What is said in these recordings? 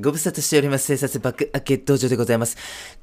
ご無沙汰しております。生殺爆開け道場でございます。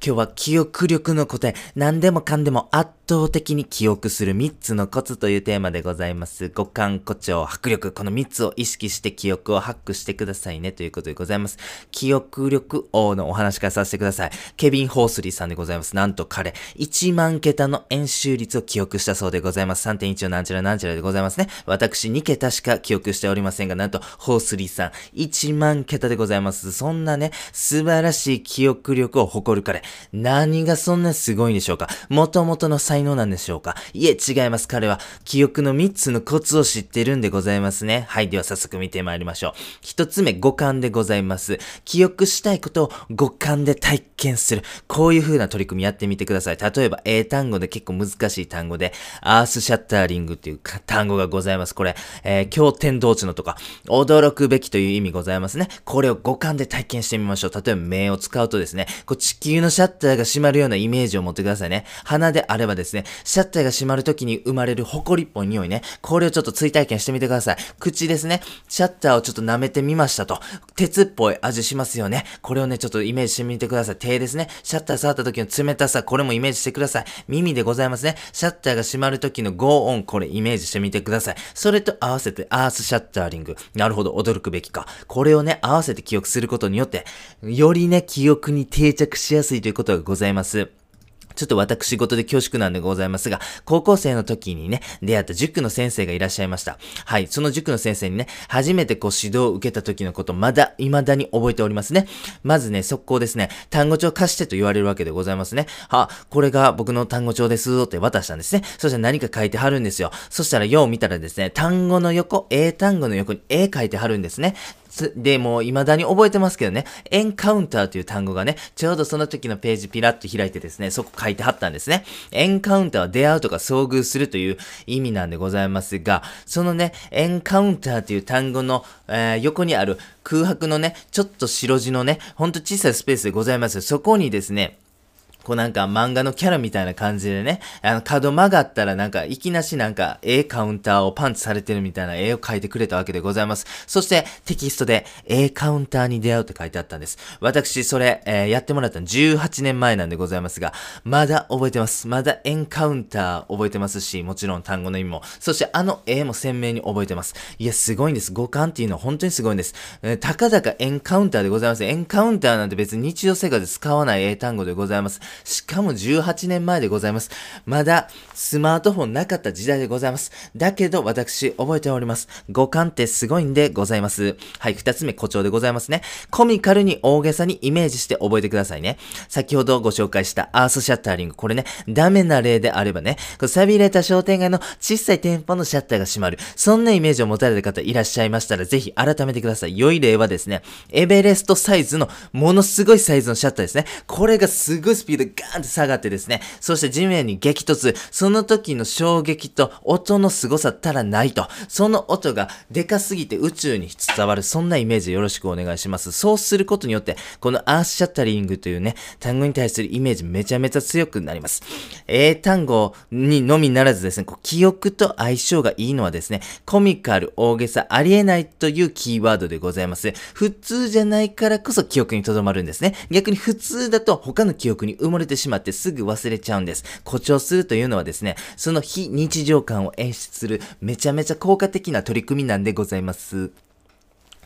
今日は記憶力の答え、何でもかんでも圧倒的に記憶する3つのコツというテーマでございます。五感、誇張、迫力、この3つを意識して記憶をハックしてくださいねということでございます。記憶力王のお話からさせてください。ケビン・ホースリーさんでございます。なんと彼、1万桁の演習率を記憶したそうでございます。3.1のなんちらなんちらでございますね。私2桁しか記憶しておりませんが、なんと、ホースリーさん、1万桁でございます。そんなね、素晴らしい記憶力を誇る彼。何がそんなすごいんでしょうか？元々の才能なんでしょうか？いえ、違います。彼は、記憶の3つのコツを知ってるんでございますね。はい、では早速見てまいりましょう。1つ目、五感でございます。記憶したいことを五感で体験する。こういう風な取り組みやってみてください。例えば、英単語で結構難しい単語で、アースシャッターリングっていう単語がございます。これ、えー、経典同地のとか、驚くべきという意味ございますね。これを五感で体験してみましょう。例えば目を使うとですね、こう地球のシャッターが閉まるようなイメージを持ってくださいね。鼻であればですね、シャッターが閉まる時に生まれる埃っぽい匂いね。これをちょっと追体験してみてください。口ですね、シャッターをちょっと舐めてみましたと。鉄っぽい味しますよね。これをね、ちょっとイメージしてみてください。手ですね、シャッター触った時の冷たさ、これもイメージしてください。耳でございますね。シャッターが閉まる時のゴーオン、これイメージしてみてください。それと合わせてアースシャッターリング。なるほど、驚くべきか。これをね、合わせて記憶することことによって、よりね、記憶に定着しやすいということがございます。ちょっと私事で恐縮なんでございますが、高校生の時にね、出会った塾の先生がいらっしゃいました。はい、その塾の先生にね、初めてこう指導を受けた時のこと、まだ、未だに覚えておりますね。まずね、速攻ですね、単語帳貸してと言われるわけでございますね。あ、これが僕の単語帳ですって渡したんですね。そしたら何か書いてはるんですよ。そしたらよう見たらですね、単語の横、英単語の横に絵書いてはるんですね。で、もう未だに覚えてますけどね、エンカウンターという単語がね、ちょうどその時のページピラッと開いてですね、そこ書いてはったんですね。エンカウンターは出会うとか遭遇するという意味なんでございますが、そのね、エンカウンターという単語の、えー、横にある空白のね、ちょっと白地のね、ほんと小さいスペースでございます。そこにですね、こうなんか漫画のキャラみたいな感じでね、あの角曲がったらなんかいきなしなんか A カウンターをパンチされてるみたいな絵を描いてくれたわけでございます。そしてテキストで A カウンターに出会うって書いてあったんです。私それ、えー、やってもらったの18年前なんでございますが、まだ覚えてます。まだエンカウンター覚えてますし、もちろん単語の意味も。そしてあの絵も鮮明に覚えてます。いや、すごいんです。五感っていうのは本当にすごいんです。えー、たかだかエンカウンターでございます。エンカウンターなんて別に日常生活で使わない英単語でございます。しかも18年前でございます。まだスマートフォンなかった時代でございます。だけど私覚えております。五感ってすごいんでございます。はい、二つ目誇張でございますね。コミカルに大げさにイメージして覚えてくださいね。先ほどご紹介したアースシャッターリング。これね、ダメな例であればね、錆びれた商店街の小さい店舗のシャッターが閉まる。そんなイメージを持たれた方いらっしゃいましたら、ぜひ改めてください。良い例はですね、エベレストサイズのものすごいサイズのシャッターですね。これがすごいスピードでガーンって下がってですね、そして地面に激突、その時の衝撃と音の凄さたらないと、その音がでかすぎて宇宙に伝わる、そんなイメージよろしくお願いします。そうすることによって、このアースシャッタリングというね、単語に対するイメージめちゃめちゃ強くなります。英単語にのみならずですね、こう記憶と相性がいいのはですね、コミカル、大げさ、ありえないというキーワードでございます。普通じゃないからこそ記憶に留まるんですね。逆に普通だと他の記憶に埋もれてしまってすぐ忘れちゃうんです。誇張するというのはですね、その非日常感を演出するめちゃめちゃ効果的な取り組みなんでございます。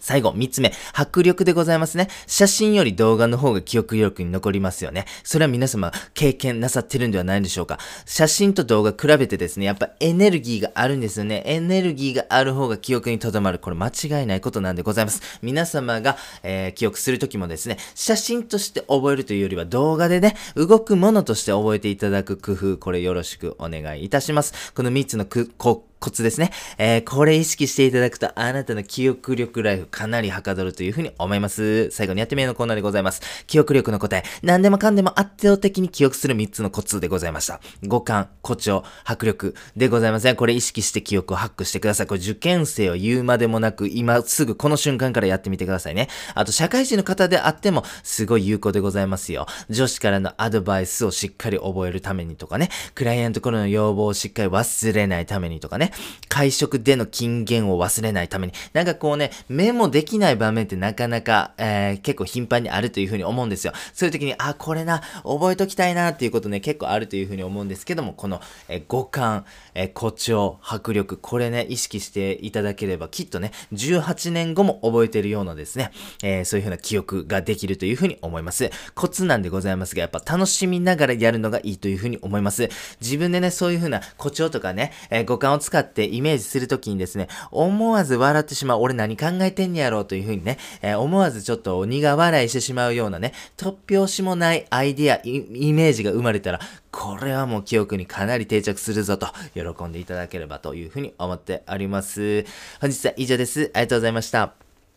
最後、三つ目、迫力でございますね。写真より動画の方が記憶力に残りますよね。それは皆様経験なさってるんではないでしょうか。写真と動画比べてですね、やっぱエネルギーがあるんですよね。エネルギーがある方が記憶に留まる。これ間違いないことなんでございます。皆様が、えー、記憶するときもですね、写真として覚えるというよりは動画でね、動くものとして覚えていただく工夫、これよろしくお願いいたします。この三つのく、こ、コツですね。えー、これ意識していただくと、あなたの記憶力ライフかなりはかどるというふうに思います。最後にやってみようのコーナーでございます。記憶力の答え、何でもかんでも圧倒的に記憶する3つのコツでございました。五感、誇張、迫力でございません。これ意識して記憶をハックしてください。これ受験生を言うまでもなく、今すぐこの瞬間からやってみてくださいね。あと、社会人の方であっても、すごい有効でございますよ。女子からのアドバイスをしっかり覚えるためにとかね、クライアントからの要望をしっかり忘れないためにとかね、会食での金言を忘れないために、なんかこうね、メモできない場面ってなかなか、えー、結構頻繁にあるというふうに思うんですよ。そういう時に、あ、これな、覚えときたいなっていうことね、結構あるというふうに思うんですけども、この、えー、五感、えー、誇張、迫力、これね、意識していただければ、きっとね、18年後も覚えてるようなですね、えー、そういうふうな記憶ができるというふうに思います。コツなんでございますが、やっぱ楽しみながらやるのがいいというふうに思います。自分でね、そういうふうな誇張とかね、えー、五感を使っってイメージするときにですね、思わず笑ってしまう、俺何考えてんやろうというふうにね、えー、思わずちょっと苦笑いしてしまうようなね、突拍子もないアイディア、イメージが生まれたら、これはもう記憶にかなり定着するぞと、喜んでいただければというふうに思っております。本日は以上です。ありがとうございました。